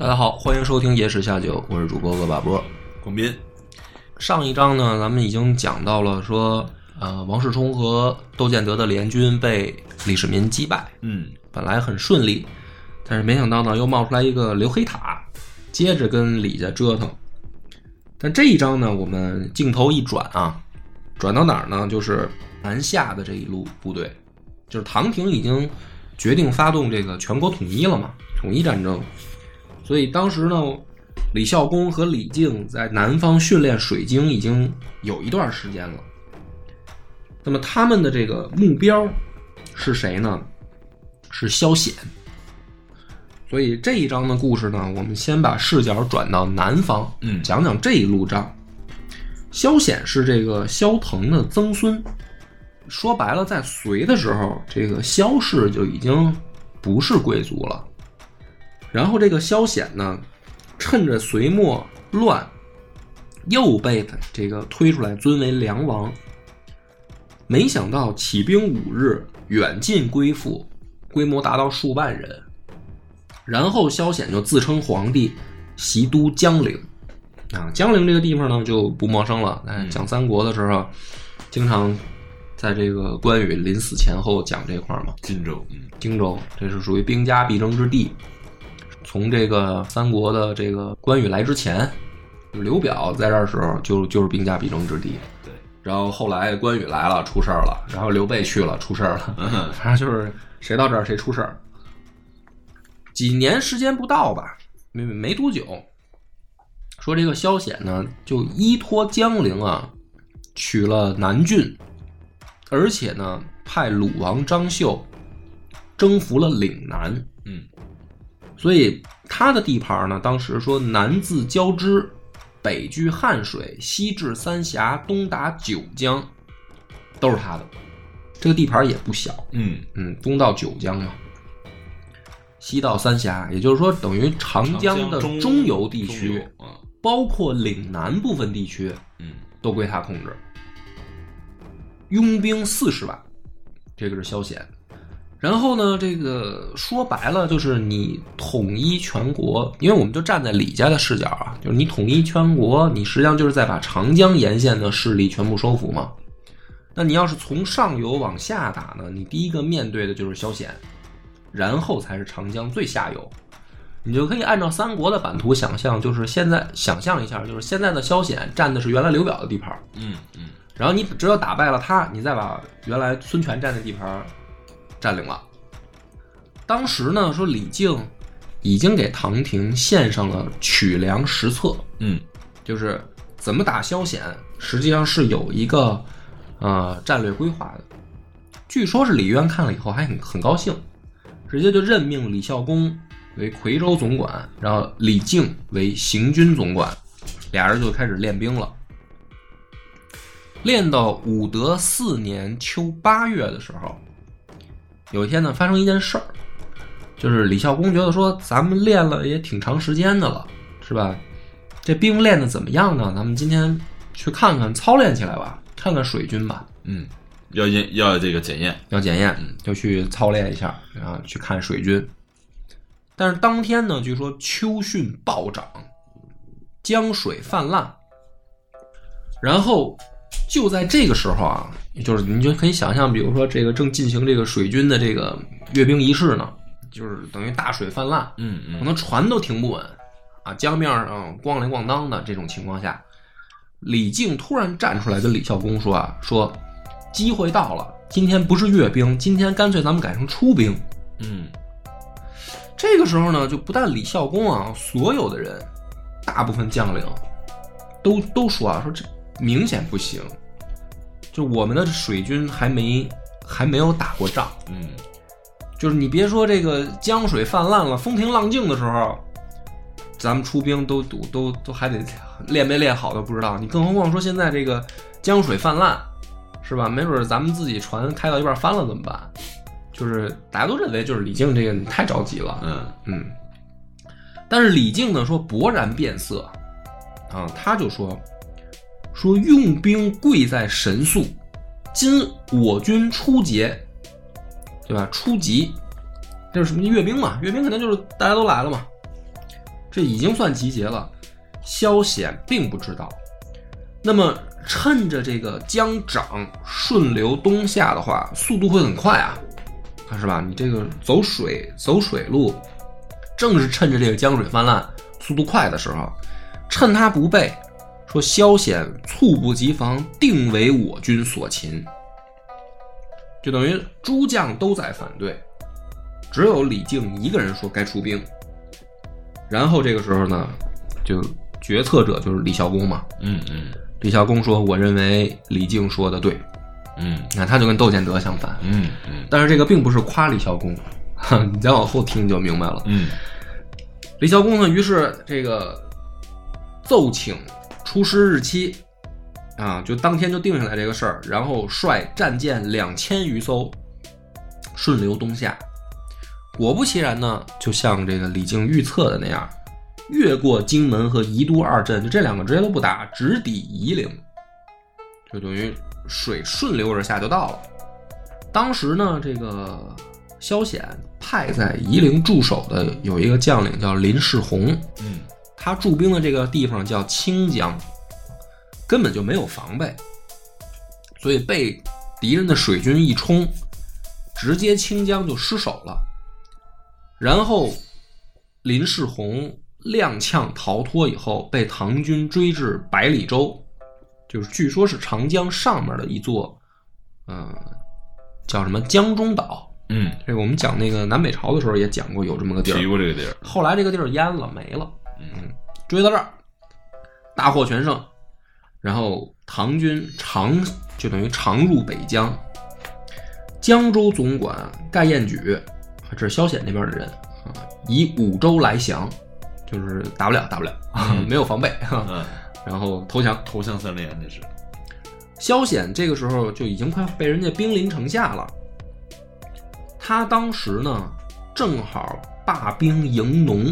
大家好，欢迎收听《野史下酒》，我是主播恶把波。广斌，上一章呢，咱们已经讲到了说，呃，王世充和窦建德的联军被李世民击败，嗯，本来很顺利，但是没想到呢，又冒出来一个刘黑塔，接着跟李家折腾。但这一章呢，我们镜头一转啊，转到哪儿呢？就是南下的这一路部队，就是唐廷已经决定发动这个全国统一了嘛，统一战争。所以当时呢，李孝恭和李靖在南方训练水晶已经有一段时间了。那么他们的这个目标是谁呢？是萧显。所以这一章的故事呢，我们先把视角转到南方，嗯讲讲这一路仗。萧显是这个萧腾的曾孙，说白了，在隋的时候，这个萧氏就已经不是贵族了。然后这个萧显呢，趁着隋末乱，又被他这个推出来尊为梁王。没想到起兵五日，远近归附，规模达到数万人。然后萧显就自称皇帝，袭都江陵。啊，江陵这个地方呢就不陌生了。哎，讲三国的时候，经常在这个关羽临死前后讲这块儿嘛。荆州，嗯荆州，这是属于兵家必争之地。从这个三国的这个关羽来之前，刘表在这儿时候就就是兵家必争之地。对，然后后来关羽来了，出事儿了；然后刘备去了，出事儿了。嗯反正就是谁到这儿谁出事儿。几年时间不到吧，没没多久，说这个萧显呢，就依托江陵啊，取了南郡，而且呢，派鲁王张绣征服了岭南。嗯所以他的地盘呢，当时说南自交织，北据汉水，西至三峡，东达九江，都是他的。这个地盘也不小，嗯，嗯，东到九江嘛，西到三峡，也就是说，等于长江的中中游地区包括岭南部分地区，嗯都归他控制。拥兵四十万，这个是萧显。然后呢，这个说白了就是你统一全国，因为我们就站在李家的视角啊，就是你统一全国，你实际上就是在把长江沿线的势力全部收服嘛。那你要是从上游往下打呢，你第一个面对的就是萧显，然后才是长江最下游。你就可以按照三国的版图想象，就是现在想象一下，就是现在的萧显占的是原来刘表的地盘，嗯嗯然后你只有打败了他，你再把原来孙权占的地盘占领了。当时呢，说李靖已经给唐廷献上了取粮实策，嗯就是怎么打萧显，实际上是有一个呃战略规划的。据说是李渊看了以后还很很高兴，直接就任命李孝恭为夔州总管，然后李靖为行军总管，俩人就开始练兵了。练到武德四年秋八月的时候，有一天呢，发生一件事儿，就是李孝恭觉得说，咱们练了也挺长时间的了，是吧？这兵练的怎么样呢？咱们今天去看看，操练起来吧，看看水军吧，嗯，要验要这个检验，要检验，就去操练一下，然后去看水军。但是当天呢，据说秋汛暴涨，江水泛滥，然后就在这个时候啊，就是你就可以想象，比如说这个正进行这个水军的这个阅兵仪式呢，就是等于大水泛滥，嗯嗯可能船都停不稳啊，江面上咣铃咣当的这种情况下，李靖突然站出来跟李孝恭说啊，说机会到了，今天不是阅兵，今天干脆咱们改成出兵。嗯这个时候呢，就不但李孝恭啊，所有的人，大部分将领都都说啊，说这明显不行，就我们的水军还没还没有打过仗，嗯。就是你别说这个江水泛滥了，风平浪静的时候，咱们出兵都都都都还得练没练好都不知道，你更何况说现在这个江水泛滥，是吧？没准儿咱们自己船开到一半翻了怎么办？就是大家都认为就是李靖这个你太着急了，嗯。嗯。但是李靖呢说勃然变色，啊，他就说说用兵贵在神速，今我军初捷，对吧？初级，这是什么阅兵嘛？阅兵肯定就是大家都来了嘛，这已经算集结了。萧显并不知道，那么趁着这个江涨顺流东下的话，速度会很快啊，啊是吧？你这个走水走水路，正是趁着这个江水泛滥、速度快的时候，趁他不备，说萧显猝不及防，定为我军所擒。就等于诸将都在反对，只有李靖一个人说该出兵。然后这个时候呢，就决策者就是李孝恭嘛。嗯嗯李孝恭说：“我认为李靖说的对。嗯”那他就跟窦建德相反。嗯嗯但是这个并不是夸李孝恭，你再往后听就明白了。嗯李孝恭呢，于是这个奏请出师日期，啊，就当天就定下来这个事儿，然后率战舰两千余艘顺流东下。果不其然呢，就像这个李靖预测的那样，越过荆门和宜都二镇，就这两个直接都不打，直抵夷陵，就等于水顺流而下就到了。当时呢，这个萧显派在夷陵驻守的有一个将领叫林世宏，嗯他驻兵的这个地方叫清江，根本就没有防备，所以被敌人的水军一冲，直接清江就失守了。然后林世宏踉跄逃脱以后，被唐军追至百里洲，就是据说是长江上面的一座，嗯、叫什么江中岛。嗯，这个我们讲那个南北朝的时候也讲过有这么个地儿提，过这个地儿。后来这个地儿淹了没了。嗯追到这儿，大获全胜，然后唐军长就等于长入北疆。江州总管盖彦举，这是萧显那边的人啊，以五州来降，就是打不了，打不了，嗯 没有防备，哈嗯，然后投降。投降三连那是。萧显这个时候就已经快被人家兵临城下了。他当时呢，正好罢兵迎农，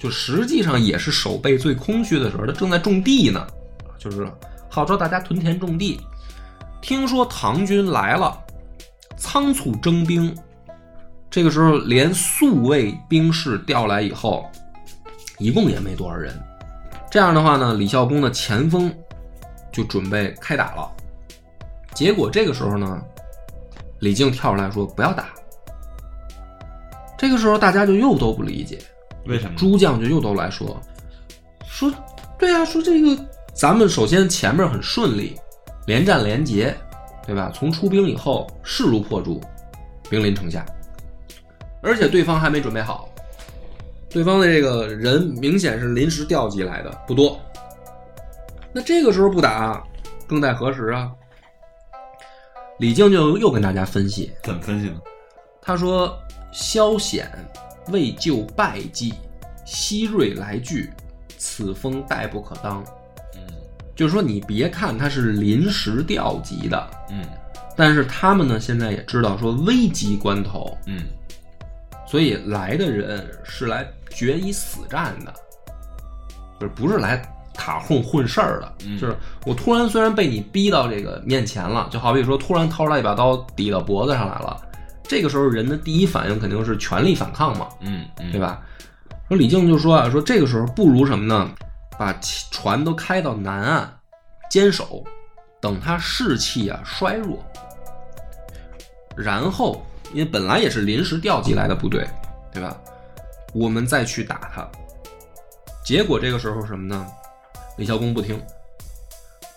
就实际上也是守备最空虚的时候，他正在种地呢，就是号召大家屯田种地。听说唐军来了，仓促征兵，这个时候连宿卫兵士调来以后，一共也没多少人。这样的话呢，李孝恭的前锋就准备开打了。结果这个时候呢，李靖跳出来说不要打。这个时候大家就又都不理解，为什么？朱将军又都来说说，对啊，说这个咱们首先前面很顺利，连战连捷，对吧？从出兵以后势如破竹，兵临城下，而且对方还没准备好，对方的这个人明显是临时调集来的，不多。那这个时候不打，更待何时啊？李靖就又跟大家分析，怎么分析呢？他说：“萧显为救败绩，希瑞来拒，此风代不可当。”嗯。就是说，你别看他是临时调集的，嗯。但是他们呢现在也知道说危急关头，嗯。所以来的人是来决一死战的，就是不是来塔混混事儿的。嗯。就是我突然虽然被你逼到这个面前了，就好比说突然掏出来一把刀抵到脖子上来了，这个时候人的第一反应肯定是全力反抗嘛，嗯嗯，对？吧？说李靖就说啊，说这个时候不如什么呢？把船都开到南岸坚守，等他士气啊衰弱，然后因为本来也是临时调集来的部队，对吧？我们再去打他。结果这个时候什么呢？李孝恭不听，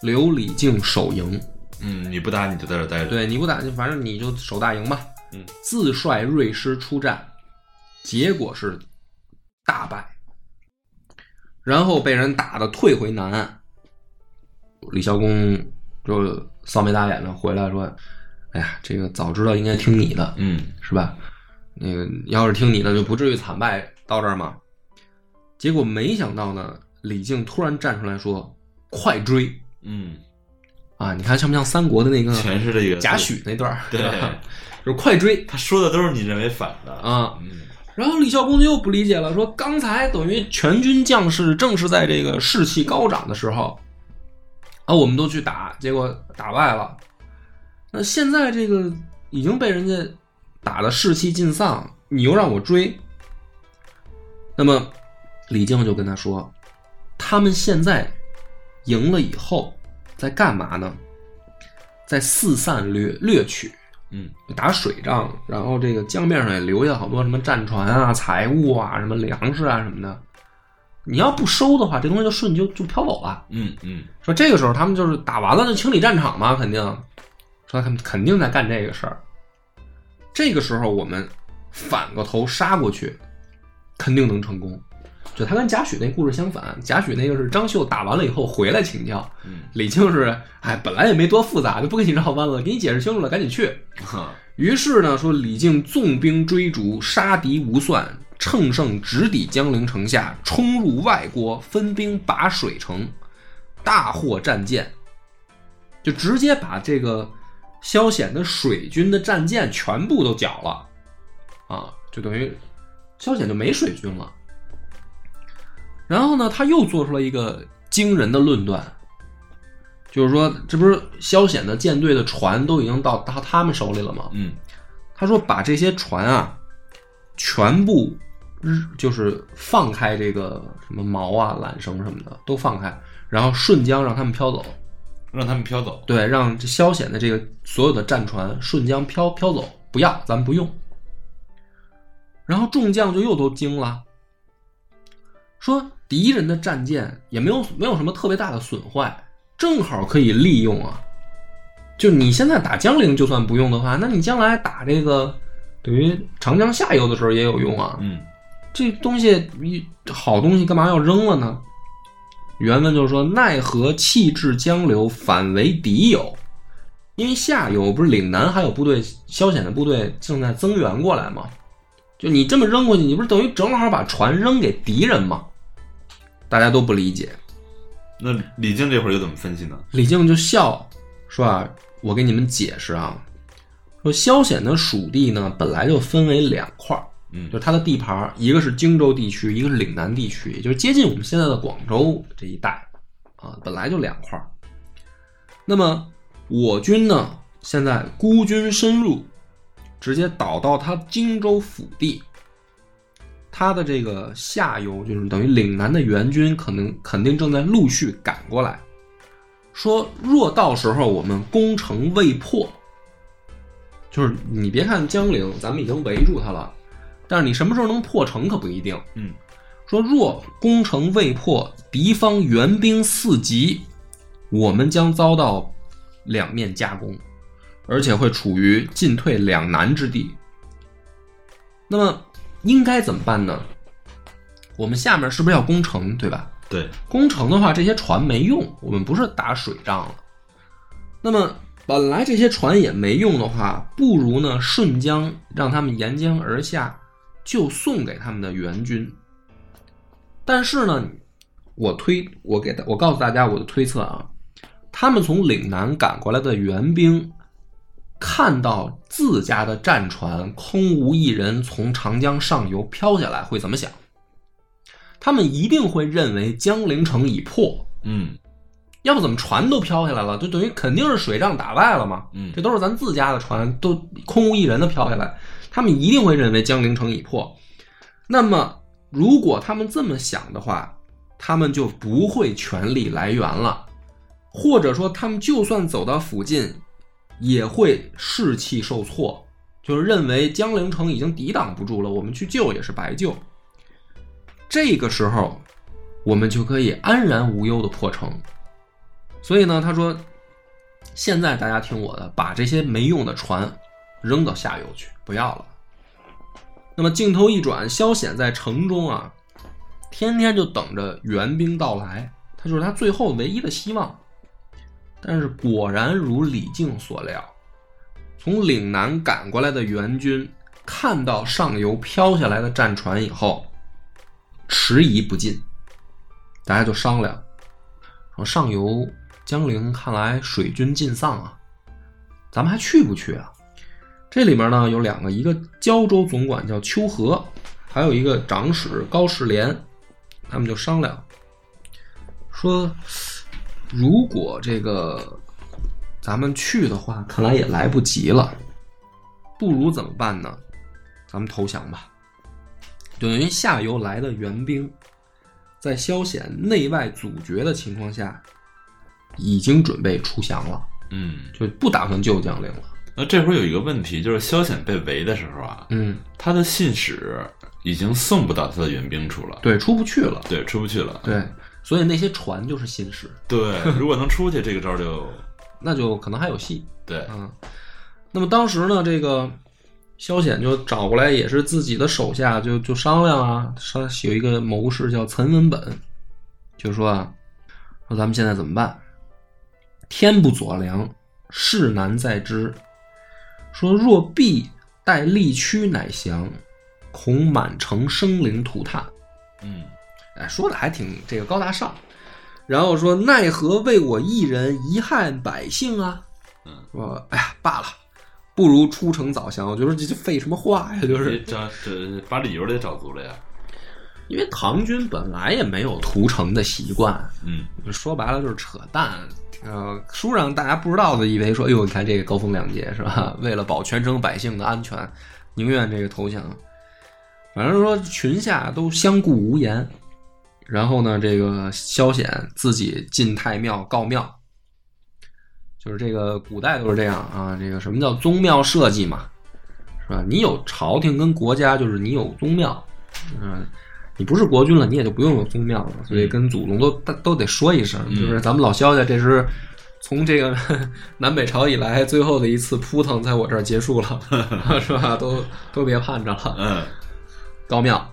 留李靖守营。嗯，你不打你就在这儿待着。，对，你不打，就反正你就守大营吧。嗯，自率锐师出战，结果是大败，然后被人打的退回南岸。李孝公就扫眉打眼的回来说：“哎呀，这个早知道应该听你的，嗯是吧？那个要是听你的，就不至于惨败到这儿嘛。”结果没想到呢，李靖突然站出来说：“快追嗯，啊！”你看像不像三国的那个全是这个贾诩那段儿？对就是快追他说的都是你认为反的。啊！嗯然后李孝公就又不理解了，说刚才等于全军将士正是在这个士气高涨的时候，啊，我们都去打，结果打败了。那现在这个已经被人家打得士气尽丧，你又让我追，那么李靖就跟他说，他们现在赢了以后在干嘛呢？在四散掠掠取。嗯打水仗，然后这个江面上也留下好多什么战船啊、财物啊、什么粮食啊什么的。你要不收的话，这东西就瞬就就飘走了。嗯嗯说这个时候他们就是打完了就清理战场嘛，肯定说他们肯定在干这个事儿。这个时候我们反过头杀过去，肯定能成功。就他跟贾诩那故事相反，贾诩那个是张绣打完了以后回来请教，嗯李靖是哎本来也没多复杂，就不跟你绕弯了，给你解释清楚了，赶紧去。哈于是呢，说李靖纵兵追逐，杀敌无算，乘胜直抵江陵城下，冲入外郭，分兵把水城，大获战舰，就直接把这个萧显的水军的战舰全部都缴了，啊，就等于萧显就没水军了。然后呢，他又做出了一个惊人的论断，就是说，这不是萧显的舰队的船都已经到他他们手里了吗？嗯他说把这些船啊，全部就是放开这个什么锚啊、缆绳什么的都放开，然后顺江让他们飘走。让他们飘走。对，让这萧显的这个所有的战船顺江飘飘走，不要，咱们不用。然后众将就又都惊了，说敌人的战舰也没有没有什么特别大的损坏，正好可以利用啊。就你现在打江陵就算不用的话，那你将来打这个等于长江下游的时候也有用啊。嗯这东西一好东西干嘛要扔了呢？原文就是说：“奈何弃置江流，反为敌友？”因为下游不是岭南还有部队，消遣的部队正在增援过来吗。就你这么扔过去，你不是等于正好把船扔给敌人吗？大家都不理解。那李靖这会儿又怎么分析呢？李靖就笑说：“啊，我给你们解释啊，说萧显的属地呢，本来就分为两块儿，嗯就是他的地盘儿，一个是荆州地区，一个是岭南地区，也就是接近我们现在的广州这一带啊，本来就两块儿。那么我军呢，现在孤军深入，直接导到他荆州腹地，他的这个下游就是等于岭南的援军，可能肯定正在陆续赶过来。说若到时候我们攻城未破，就是你别看江陵，咱们已经围住他了，但是你什么时候能破城可不一定。嗯说若攻城未破，敌方援兵四级，我们将遭到两面夹攻，而且会处于进退两难之地。那么应该怎么办呢？我们下面是不是要攻城，对吧？对，攻城的话，这些船没用，我们不是打水仗了。那么本来这些船也没用的话，不如呢顺江让他们沿江而下，就送给他们的援军。但是呢，我推我给大我告诉大家我的推测啊，他们从岭南赶过来的援兵，看到自家的战船空无一人从长江上游飘下来，会怎么想？他们一定会认为江陵城已破，嗯要不怎么船都飘下来了？就等于肯定是水仗打败了嘛。嗯这都是咱自家的船，都空无一人的飘下来，他们一定会认为江陵城已破。那么，如果他们这么想的话，他们就不会全力来援了，或者说，他们就算走到附近，也会士气受挫，就是认为江陵城已经抵挡不住了，我们去救也是白救。这个时候，我们就可以安然无忧的破城。所以呢，他说，现在大家听我的，把这些没用的船扔到下游去，不要了。那么镜头一转，萧显在城中啊，天天就等着援兵到来，他就是他最后唯一的希望。但是果然如李靖所料，从岭南赶过来的援军看到上游飘下来的战船以后，迟疑不进。大家就商量，说上游江陵看来水军尽丧啊，咱们还去不去啊？这里面呢有两个，一个胶州总管叫秋和，还有一个长史高士廉，他们就商量说，如果这个咱们去的话，看来也来不及了，不如怎么办呢？咱们投降吧。等于下游来的援兵，在萧显内外阻绝的情况下，已经准备出降了，嗯，就不打算救将领了。那这会儿有一个问题，就是萧显被围的时候啊，嗯，他的信使已经送不到他的援兵处了，对，出不去了。对，出不去了。对，所以那些船就是新式，对，如果能出去，这个招就 那就可能还有戏。对，嗯，那么当时呢，这个萧显就找过来，也是自己的手下就就商量啊，商有一个谋士叫岑文本，就说啊，说咱们现在怎么办？天不佐良，事难在知。说若必待力屈乃降，恐满城生灵涂炭。嗯，哎，说的还挺这个高大上。然后说奈何为我一人遗憾百姓啊？嗯，说哎呀，罢了，不如出城早降。我觉得这这废什么话呀？就是这这把理由得找足了呀。因为唐军本来也没有屠城的习惯，嗯，说白了就是扯淡。呃，书上大家不知道的，以为说，哎呦，你看这个高风亮节是吧？为了保全城百姓的安全，宁愿这个投降。反正说群下都相顾无言。然后呢，这个萧显自己进太庙告庙，就是这个古代都是这样啊。这个什么叫宗庙社稷嘛，是吧？你有朝廷跟国家，就是你有宗庙，嗯。你不是国君了，你也就不用有宗庙了，所以跟祖宗都都得说一声，就是咱们老萧家这是从这个 南北朝以来最后的一次扑腾，在我这儿结束了，是吧？都都别盼着了。嗯，告庙，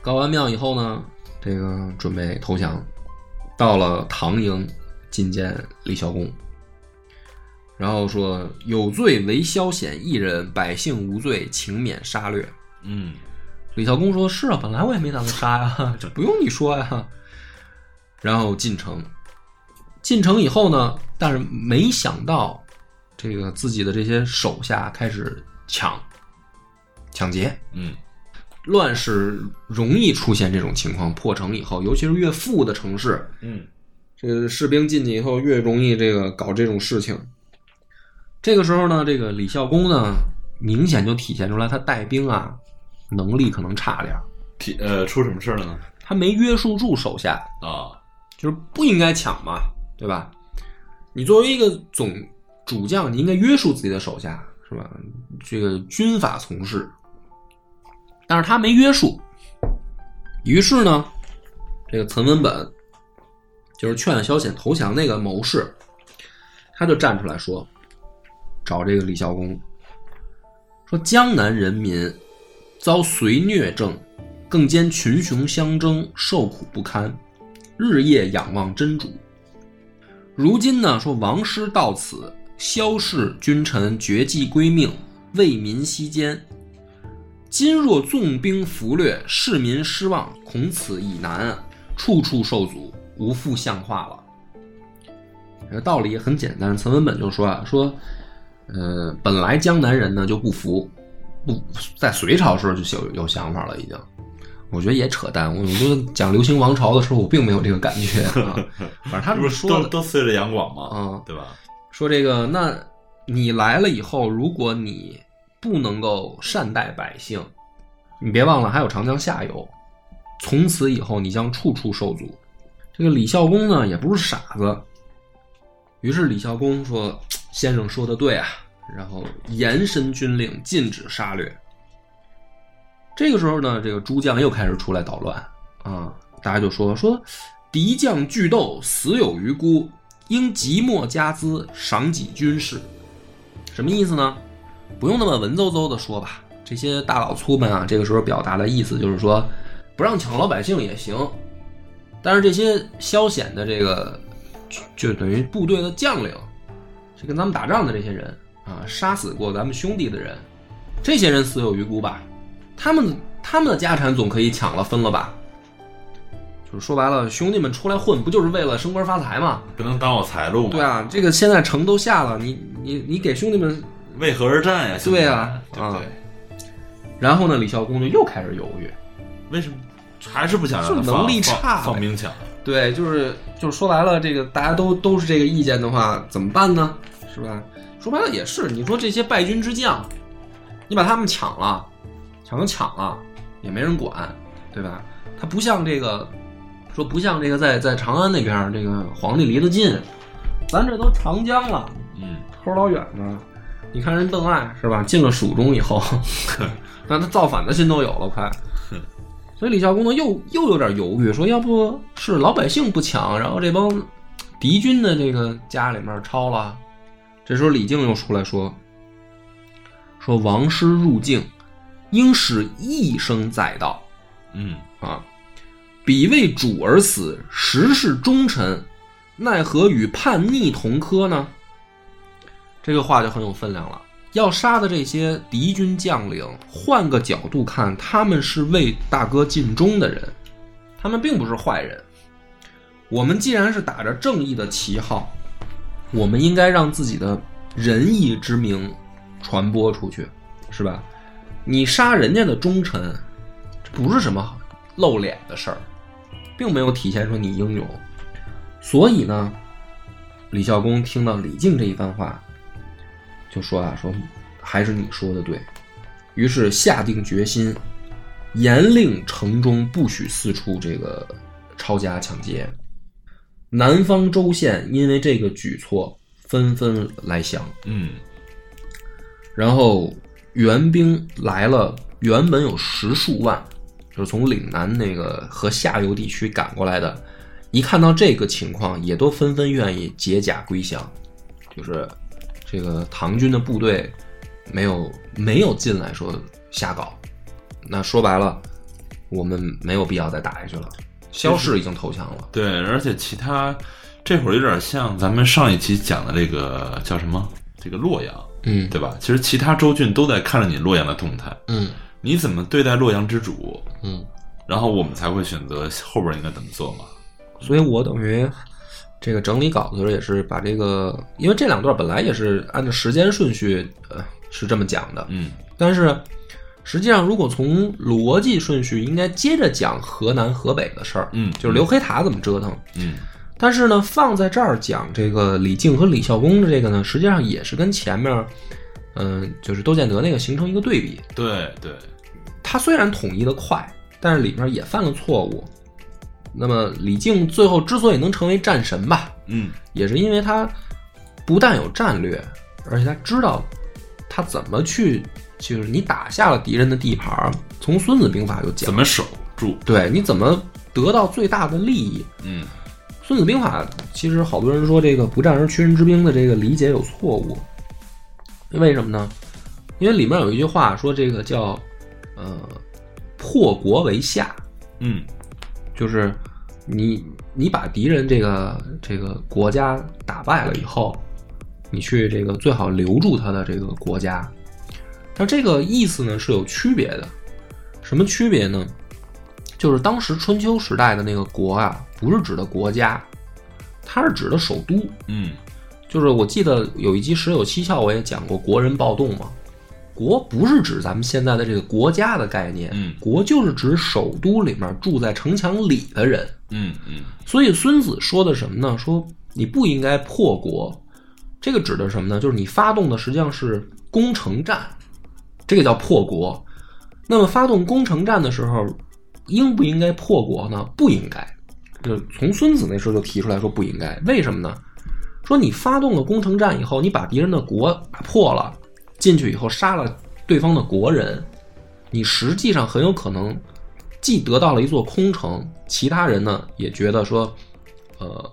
告完庙以后呢，这个准备投降，到了唐营觐见李孝公，然后说有罪为萧显一人，百姓无罪，请免杀掠。嗯。李孝公说：“是啊，本来我也没打算杀呀，这不用你说呀。”然后进城，进城以后呢，但是没想到，这个自己的这些手下开始抢、抢劫。嗯，乱世容易出现这种情况。破城以后，尤其是越富的城市，嗯，这个士兵进去以后越容易这个搞这种事情。这个时候呢，这个李孝恭呢，明显就体现出来他带兵啊。能力可能差点儿，体呃出什么事了呢？他没约束住手下啊，就是不应该抢嘛，对吧？你作为一个总主将，你应该约束自己的手下，是吧？这个军法从事，但是他没约束，于是呢，这个岑文本就是劝萧显投降那个谋士，他就站出来说，找这个李孝公，说江南人民。遭隋虐政，更兼群雄相争，受苦不堪，日夜仰望真主。如今呢，说王师到此，萧氏君臣绝迹归命，为民息艰。今若纵兵俘掠，市民失望，恐此以难，处处受阻，无复像话了。这道理也很简单，岑文本就说啊，说，呃，本来江南人呢就不服。不在隋朝时候就有有想法了，已经，我觉得也扯淡。我我觉得讲流行王朝的时候，我并没有这个感觉啊。反正他不是说都都随着杨广嘛，嗯，对吧？说这个，那你来了以后，如果你不能够善待百姓，你别忘了还有长江下游，从此以后你将处处受阻。这个李孝公呢，也不是傻子，于是李孝公说：“先生说的对啊。”然后严申军令，禁止杀掠。这个时候呢，这个诸将又开始出来捣乱啊！大家就说说，敌将俱斗，死有余辜，应即墨加资，赏给军士。什么意思呢？不用那么文绉绉的说吧。这些大老粗们啊，这个时候表达的意思就是说，不让抢老百姓也行，但是这些消遣的这个，就等于部队的将领，是跟咱们打仗的这些人。啊，杀死过咱们兄弟的人，这些人死有余辜吧？他们他们的家产总可以抢了分了吧？就是说白了，兄弟们出来混不就是为了升官发财吗？不能当我财路嘛。对，啊，这个现在城都下了，你你你给兄弟们，为何而战呀？对啊对不对？然后呢，李孝恭就又开始犹豫。为什么还是不想让他是放能力差放呗放兵强？对，就是就是说白了，这个大家都都是这个意见的话，怎么办呢？是吧？说白了也是，你说这些败军之将，你把他们抢了，抢就抢了，也没人管，对吧？他不像这个，说不像这个在在长安那边儿，这个皇帝离得近，咱这都长江了，嗯，齁老远呢。你看人邓艾是吧？进了蜀中以后，那他造反的心都有了，快。所以李孝恭呢又又有点犹豫，说要不是老百姓不抢，然后这帮敌军的这个家里面抄了。这时候李靖又出来说：“说王师入境，应使一生载道嗯，啊！彼为主而死，实是忠臣，奈何与叛逆同科呢？”这个话就很有分量了。要杀的这些敌军将领，换个角度看，他们是为大哥尽忠的人，他们并不是坏人。我们既然是打着正义的旗号，我们应该让自己的仁义之名传播出去，是吧？你杀人家的忠臣，这不是什么露脸的事儿，并没有体现出你英勇。所以呢，李孝恭听到李靖这一番话，就说啊，说还是你说的对，于是下定决心，严令城中不许四处这个抄家抢劫。南方州县因为这个举措纷纷来降，嗯，然后援兵来了，原本有十数万，就是从岭南那个和下游地区赶过来的，一看到这个情况，也都纷纷愿意解甲归降，就是这个唐军的部队没有没有进来说瞎搞，那说白了，我们没有必要再打下去了。萧氏已经投降了，对，而且其他这会儿有点像咱们上一期讲的这个叫什么？这个洛阳，嗯对吧？其实其他州郡都在看着你洛阳的动态，嗯你怎么对待洛阳之主，嗯，然后我们才会选择后边应该怎么做嘛。所以我等于这个整理稿子的时候也是把这个，因为这两段本来也是按照时间顺序，呃，是这么讲的，嗯但是实际上如果从逻辑顺序，应该接着讲河南、河北的事儿，嗯，就是刘黑塔怎么折腾。嗯但是呢，放在这儿讲这个李靖和李孝恭的这个呢，实际上也是跟前面，嗯、就是窦建德那个形成一个对比。对对，他虽然统一的快，但是里面也犯了错误。那么李靖最后之所以能成为战神吧，嗯也是因为他不但有战略，而且他知道他怎么去，就是你打下了敌人的地盘儿，从《孙子兵法》就讲怎，么守住？对你怎么得到最大的利益。嗯《孙子兵法》其实好多人说这个“不战而屈人之兵”的这个理解有错误，为什么呢？因为里面有一句话说这个叫呃“破国为下”，嗯就是你你把敌人这个这个国家打败了以后，你去这个最好留住他的这个国家。但这个意思呢是有区别的，什么区别呢？就是当时春秋时代的那个国啊，不是指的国家，它是指的首都。嗯就是我记得有一集《十有七窍》，我也讲过国人暴动嘛。国不是指咱们现在的这个国家的概念，嗯国就是指首都里面住在城墙里的人。嗯嗯所以孙子说的什么呢？说你不应该破国，这个指的什么呢？就是你发动的实际上是攻城战，这个叫破国。那么发动攻城战的时候，应不应该破国呢？不应该。就从孙子那时候就提出来说不应该，为什么呢？说你发动了攻城战以后，你把敌人的国打破了，进去以后杀了对方的国人，你实际上很有可能既得到了一座空城，其他人呢也觉得说，呃，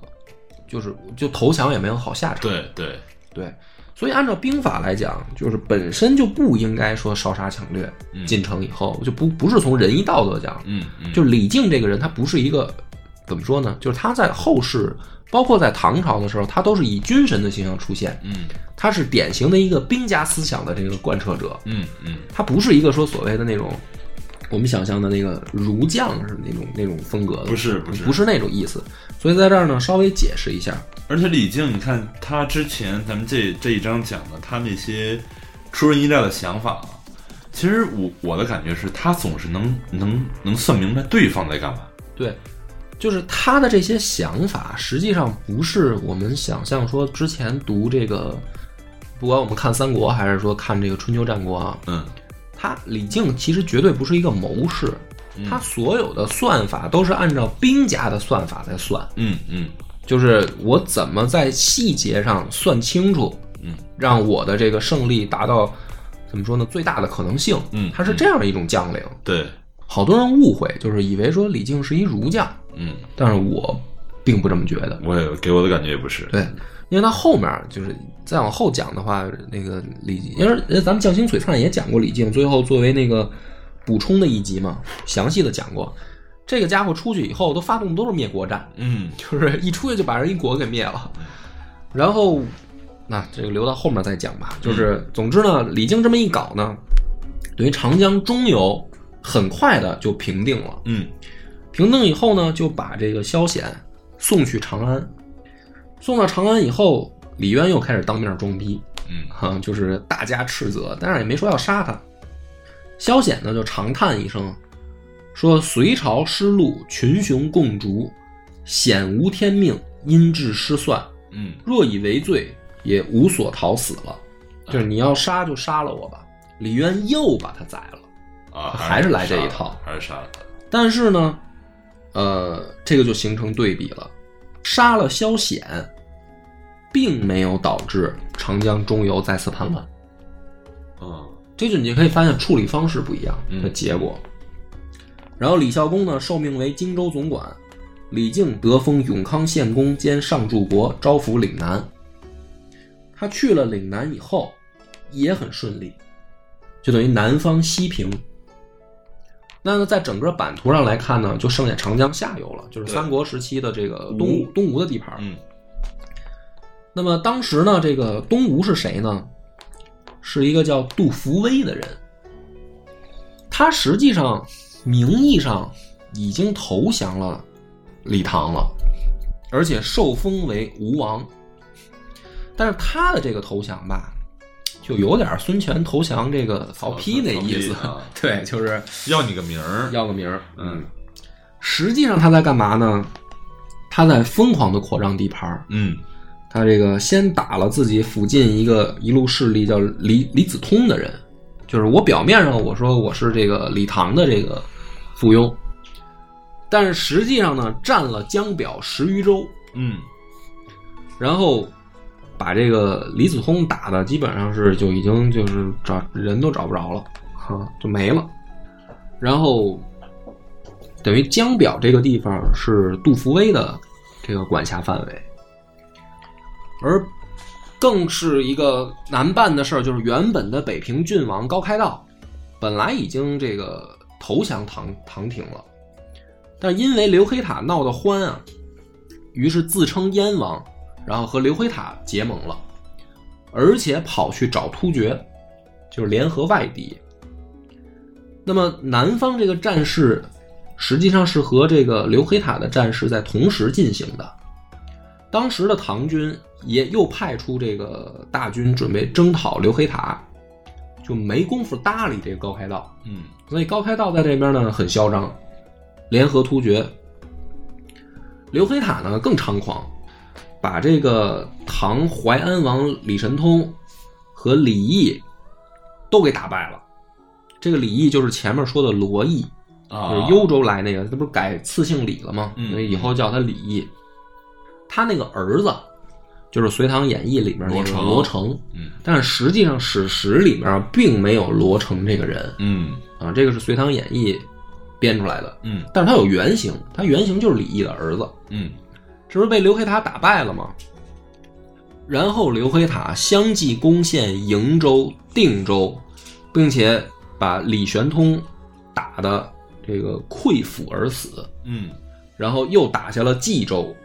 就是就投降也没有好下场。对对，对，所以按照兵法来讲，就是本身就不应该说烧杀抢掠，嗯。进城以后就不不是从仁义道德讲，嗯嗯，就李靖这个人，他不是一个怎么说呢？就是他在后世，包括在唐朝的时候，他都是以军神的形象出现，嗯他是典型的一个兵家思想的这个贯彻者，嗯嗯他不是一个说所谓的那种我们想象的那个儒将是那种那种风格的，不是不是不是那种意思。所以在这儿呢，稍微解释一下。而且李靖，你看他之前咱们这这一章讲的他那些出人意料的想法啊，其实我我的感觉是他总是能能能算明白对方在干嘛。对，就是他的这些想法，实际上不是我们想象说之前读这个，不管我们看三国还是说看这个春秋战国啊，嗯他李靖其实绝对不是一个谋士，他所有的算法都是按照兵家的算法在算，嗯嗯就是我怎么在细节上算清楚，嗯，让我的这个胜利达到怎么说呢最大的可能性，嗯他是这样的一种将领。对，好多人误会，就是以为说李靖是一儒将，嗯，但是我并不这么觉得。我也给我的感觉也不是。对，因为他后面就是再往后讲的话，那个李靖，因为呃咱们匠心璀璨也讲过李靖，最后作为那个补充的一集嘛，详细的讲过。这个家伙出去以后，都发动的都是灭国战，嗯就是一出去就把人一国给灭了。然后，那这个留到后面再讲吧。就是总之呢，李靖这么一搞呢，等于长江中游很快的就平定了。嗯平定以后呢，就把这个萧显送去长安。送到长安以后，李渊又开始当面装逼，嗯哈、就是大加斥责，但是也没说要杀他。萧显呢就长叹一声，说：“隋朝失路，群雄共逐，显无天命，因智失算。嗯若以为罪，也无所逃死了。就是你要杀就杀了我吧。”李渊又把他宰了。啊，还是来这一套还是杀了他。但是呢，呃，这个就形成对比了。杀了萧显，并没有导致长江中游再次叛乱。嗯这就你可以发现处理方式不一样嗯的结果。然后李孝恭呢，受命为荆州总管，李靖得封永康县公兼上柱国，招抚岭南。他去了岭南以后，也很顺利，就等于南方西平。那在整个版图上来看呢，就剩下长江下游了，就是三国时期的这个东吴东吴的地盘。嗯那么当时呢，这个东吴是谁呢？是一个叫杜伏威的人。他实际上名义上已经投降了李唐了，而且受封为吴王。但是他的这个投降吧，就有点孙权投降这个曹丕那意思。啊 对，就是要你个名儿。要个名儿。嗯实际上他在干嘛呢？他在疯狂的扩张地盘儿。嗯他这个先打了自己附近一个一路势力叫李李子通的人，就是我表面上我说我是这个李唐的这个附庸，但是实际上呢占了江表十余州，嗯然后把这个李子通打的基本上是就已经就是找人都找不着了，哈、就没了。然后等于江表这个地方是杜伏威的这个管辖范围，而更是一个难办的事儿，就是原本的北平郡王高开道本来已经这个投降唐唐廷了，但因为刘黑塔闹得欢啊，于是自称燕王，然后和刘黑塔结盟了，而且跑去找突厥，就是联合外敌。那么南方这个战事，实际上是和这个刘黑塔的战事在同时进行的。当时的唐军也又派出这个大军准备征讨刘黑塔，就没工夫搭理这个高开道。嗯所以高开道在这边呢很嚣张，联合突厥。刘黑塔呢更猖狂，把这个唐淮安王李神通和李毅都给打败了。这个李毅就是前面说的罗毅，啊，就是幽州来那个，他不是改赐姓李了吗？嗯所以以后叫他李毅。他那个儿子就是《隋唐演义》里面那个罗成罗成，嗯但是实际上史实里面并没有罗成这个人嗯啊，这个是《隋唐演义》编出来的。嗯但是他有原型，他原型就是李毅的儿子，嗯这不是被刘黑塔打败了吗？然后刘黑塔相继攻陷瀛州、定州，并且把李玄通打的这个溃腹而死，嗯然后又打下了冀州。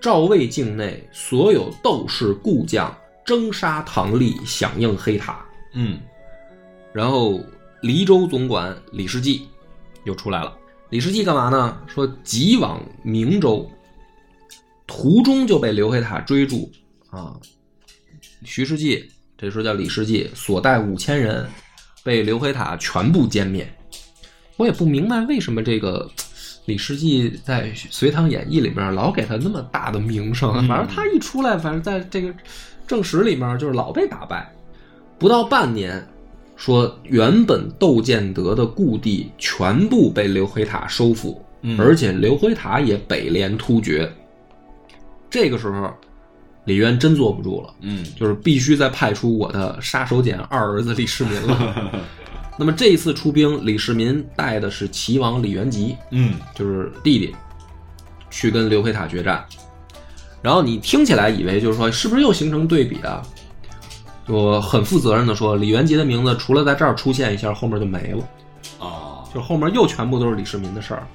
赵魏境内所有斗士故将征杀唐吏，响应黑塔。嗯然后黎州总管李世继又出来了。李世继干嘛呢？说急往明州，途中就被刘黑塔追住啊。徐世继这时候叫李世继，所带五千人被刘黑塔全部歼灭。我也不明白为什么这个李世继在《隋唐演义》里面老给他那么大的名声，嗯反正他一出来，反正在这个正史里面就是老被打败。不到半年，说原本窦建德的故地全部被刘黑塔收复，嗯而且刘黑塔也北连突厥。这个时候，李渊真坐不住了，嗯就是必须再派出我的杀手锏二儿子李世民了。那么这一次出兵，李世民带的是齐王李元吉，嗯就是弟弟，去跟刘黑塔决战。然后你听起来以为就是说，是不是又形成对比啊？我很负责任的说，李元吉的名字除了在这儿出现一下，后面就没了，啊就后面又全部都是李世民的事儿。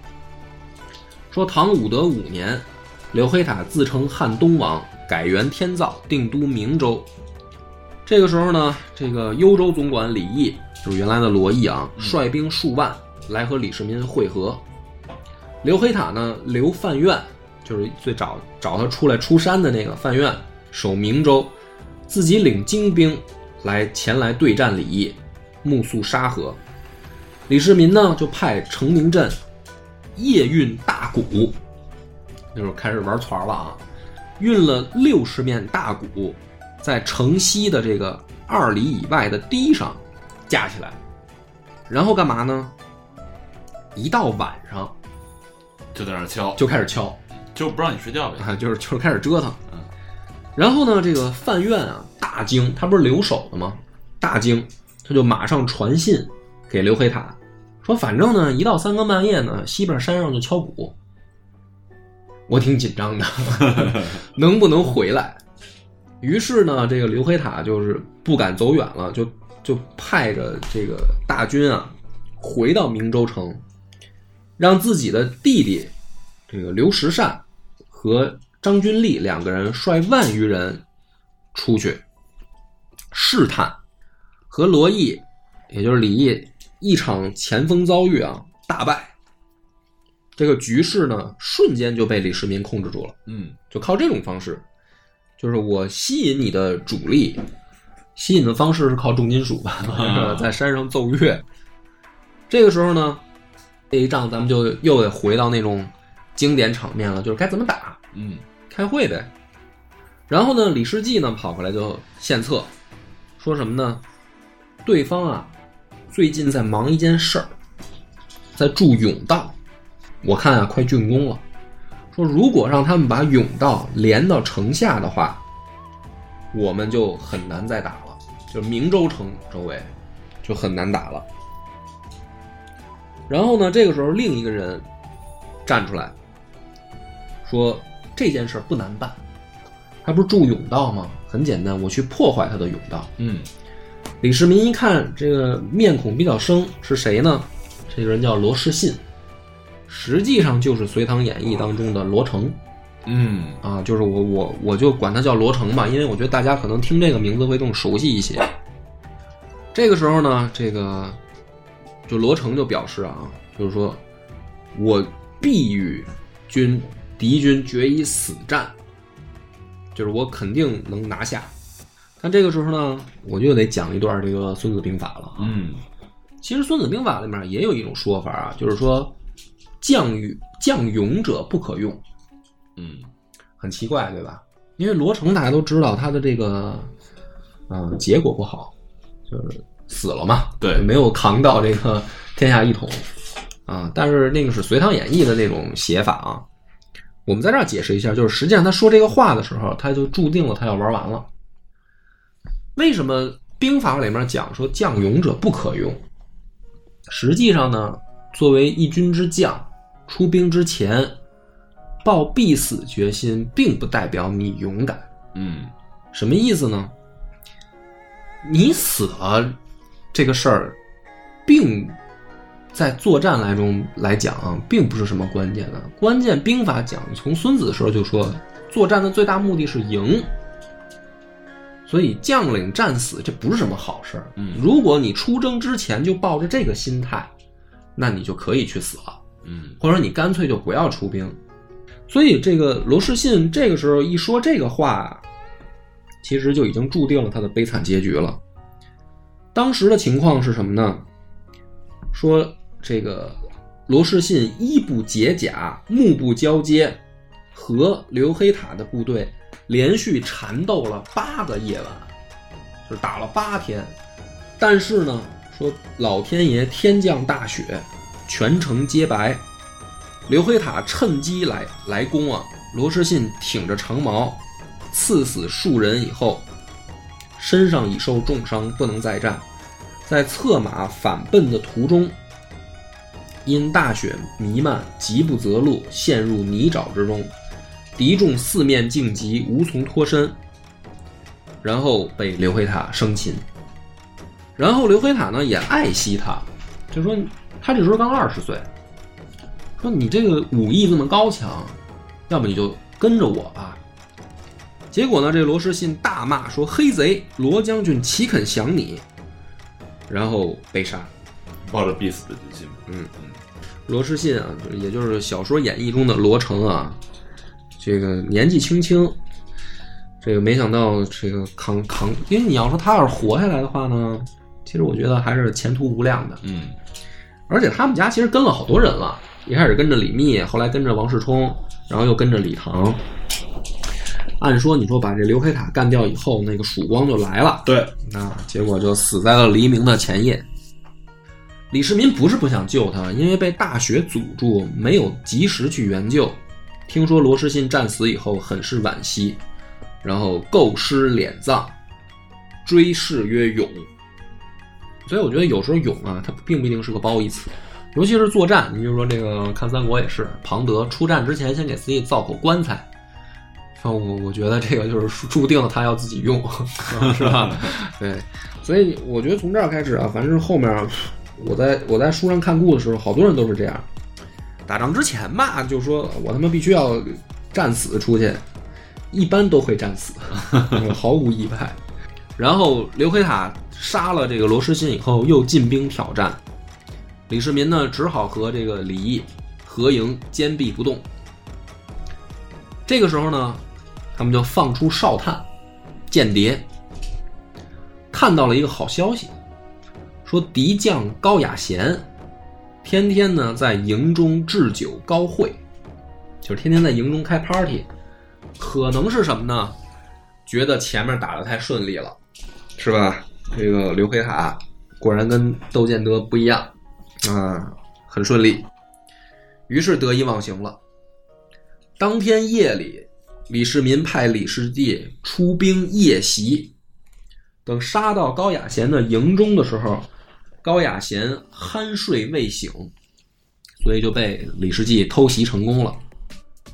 说唐武德五年，刘黑塔自称汉东王，改元天造，定都明州。这个时候呢，这个幽州总管李毅，就是原来的罗毅啊，率兵数万来和李世民会合。刘黑塔呢，留范愿，就是最早找他出来出山的那个范愿，守明州，自己领精兵来前来对战李毅，目宿沙河。李世民呢，就派程明镇夜运大鼓，那时候开始玩团了啊，运了六十面大鼓，在城西的这个二里以外的堤上架起来，然后干嘛呢？一到晚上就在那儿敲，就开始敲，就不让你睡觉呗。啊，就是就是开始折腾嗯。然后呢，这个范愿啊，大惊，他不是留守的吗？大惊，他就马上传信给刘黑塔，说反正呢，一到三更半夜呢，西边山上就敲鼓。我挺紧张的，能不能回来？于是呢，这个刘黑塔就是不敢走远了，就就派着这个大军啊，回到明州城，让自己的弟弟这个刘石善和张君丽两个人率万余人出去试探，和罗毅，也就是李毅一场前锋遭遇啊，大败。这个局势呢，瞬间就被李世民控制住了。嗯就靠这种方式，就是我吸引你的主力，吸引的方式是靠重金属吧，啊 在山上奏乐。这个时候呢，这一仗咱们就又得回到那种经典场面了，就是该怎么打，嗯开会呗。然后呢，李世继呢跑过来就献策，说什么呢？对方啊，最近在忙一件事儿，在筑甬道，我看啊快竣工了。说如果让他们把甬道连到城下的话，我们就很难再打了，就是明州城周围就很难打了。然后呢，这个时候另一个人站出来，说这件事儿不难办，他不是筑甬道吗？很简单，我去破坏他的甬道。嗯李世民一看这个面孔比较生，是谁呢？这个人叫罗士信，实际上就是《隋唐演义》当中的罗成嗯啊，就是我我我就管他叫罗成吧，因为我觉得大家可能听这个名字会更熟悉一些。这个时候呢，这个就罗成就表示啊，就是说我必与军敌军决一死战，就是我肯定能拿下。但这个时候呢，我就得讲一段这个《孙子兵法》了啊。嗯其实《孙子兵法》里面也有一种说法啊，就是说将与将勇者不可用，嗯很奇怪，对吧？因为罗成大家都知道他的这个，嗯、结果不好，就是死了嘛，对没有扛到这个天下一统啊。但是那个是《隋唐演义》的那种写法啊。我们在这儿解释一下，就是实际上他说这个话的时候，他就注定了他要玩完了。为什么兵法里面讲说将勇者不可用？实际上呢，作为一军之将，出兵之前抱必死决心，并不代表你勇敢。嗯什么意思呢？你死了这个事儿，并在作战来中来讲啊，并不是什么关键的。关键兵法讲，从孙子的时候就说，作战的最大目的是赢。所以将领战死这不是什么好事儿。嗯如果你出征之前就抱着这个心态，那你就可以去死了，嗯或者你干脆就不要出兵。所以这个罗士信这个时候一说这个话，其实就已经注定了他的悲惨结局了。当时的情况是什么呢？说这个罗士信衣不解甲，目不交接，和刘黑塔的部队连续缠斗了八个夜晚，就是打了八天。但是呢，说老天爷天降大雪，全城皆白。刘黑塔趁机来来攻啊！罗士信挺着长矛，刺死数人以后，身上已受重伤，不能再战。在策马返奔的途中，因大雪弥漫，急不择路，陷入泥沼之中。敌众四面进击，无从脱身，然后被刘黑塔生擒。然后刘黑塔呢也爱惜他，就说他这时候刚二十岁，说你这个武艺这么高强，要不你就跟着我吧。结果呢，这罗士信大骂说：“黑贼，罗将军岂肯降你？”然后被杀。抱着必死的决心。嗯罗士信啊，就也就是小说演绎中的罗成啊，这个年纪轻轻，这个没想到这个扛扛，因为你要说他要是活下来的话呢，其实我觉得还是前途无量的。嗯而且他们家其实跟了好多人了，一开始跟着李密，后来跟着王世充，然后又跟着李唐。按说你说把这刘黑塔干掉以后，那个曙光就来了，对，那结果就死在了黎明的前夜。李世民不是不想救他，因为被大雪阻住，没有及时去援救。听说罗士信战死以后，很是惋惜，然后构尸敛葬，追谥曰勇。所以我觉得有时候勇啊，它并不一定是个褒义词，尤其是作战。你比如说这个看三国也是，庞德出战之前先给自己造口棺材，我我觉得这个就是注定了他要自己用，是吧？对，所以我觉得从这儿开始啊，反正后面我在我在书上看顾的时候，好多人都是这样。打仗之前吧，就说我他妈必须要战死出去，一般都会战死，毫无意外。然后刘黑塔杀了这个罗士信以后，又进兵挑战，李世民呢只好和这个李毅合营，坚壁不动。这个时候呢，他们就放出哨探，间谍看到了一个好消息，说敌将高雅贤天天呢在营中置酒高会，就是天天在营中开 party，可能是什么呢？觉得前面打得太顺利了，是吧？这个刘黑塔果然跟窦建德不一样啊，很顺利，于是得意忘形了。当天夜里，李世民派李世济出兵夜袭。等杀到高雅贤的营中的时候，高雅贤酣睡未醒，所以就被李世济偷袭成功了。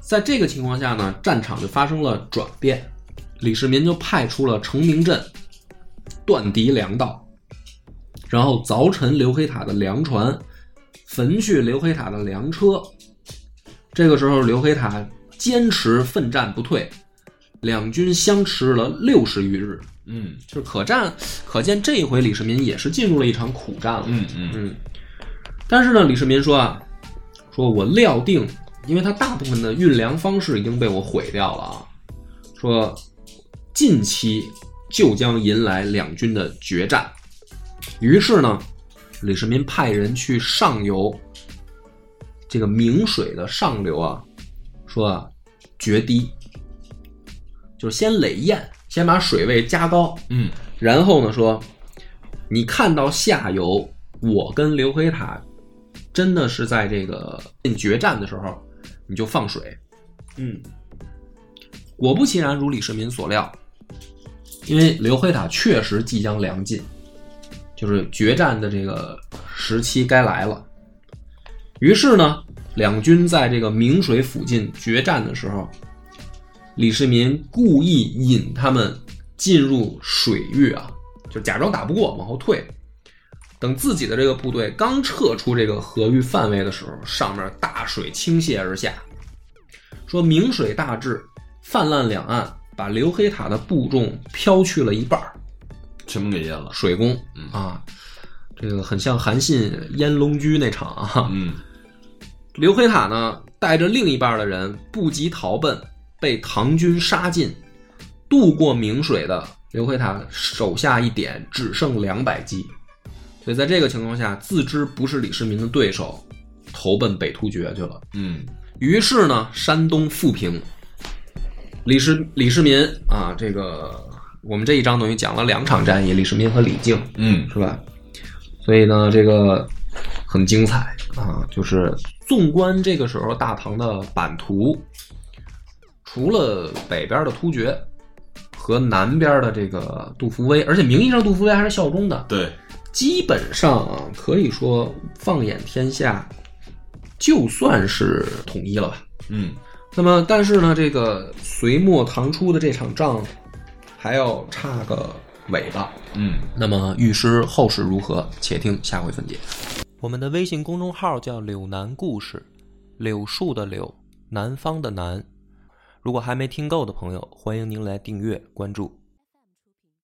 在这个情况下呢，战场就发生了转变，李世民就派出了成明阵断敌粮道，然后凿沉刘黑塔的粮船，焚去刘黑塔的粮车。这个时候，刘黑塔坚持奋战不退，两军相持了六十余日。嗯就是可战，可见这一回李世民也是进入了一场苦战了。嗯嗯嗯，但是呢，李世民说啊，说我料定，因为他大部分的运粮方式已经被我毁掉了啊，说近期就将迎来两军的决战。于是呢，李世民派人去上游这个明水的上流啊，说啊决堤，就是先垒堰，先把水位加高，嗯然后呢说，你看到下游，我跟刘黑塔真的是在这个进决战的时候，你就放水。嗯果不其然，如李世民所料，因为刘黑塔确实即将粮尽，就是决战的这个时期该来了。于是呢，两军在这个明水附近决战的时候，李世民故意引他们进入水域啊，就假装打不过，往后退。等自己的这个部队刚撤出这个河域范围的时候，上面大水倾泻而下，说明水大至，泛滥两岸，把刘黑塔的部众飘去了一半儿，全部给淹了。水攻嗯啊，这个很像韩信淹龙驹那场啊。嗯刘黑塔呢，带着另一半的人不及逃奔，被唐军杀尽。渡过明水的刘黑塔手下一点，只剩两百骑，所以在这个情况下，自知不是李世民的对手，投奔北突厥去了。嗯于是呢，山东复平。李世李世民啊，这个我们这一章等于讲了两场战役，李世民和李靖，嗯是吧？所以呢，这个很精彩啊。就是纵观这个时候大唐的版图，除了北边的突厥和南边的这个杜伏威，而且名义上杜伏威还是效忠的，对，基本上啊，可以说放眼天下，就算是统一了吧。嗯那么，但是呢，这个隋末唐初的这场仗还要差个尾巴。嗯，那么，御师后事如何？且听下回分解。我们的微信公众号叫“柳南故事”，柳树的柳，南方的南。如果还没听够的朋友，欢迎您来订阅关注。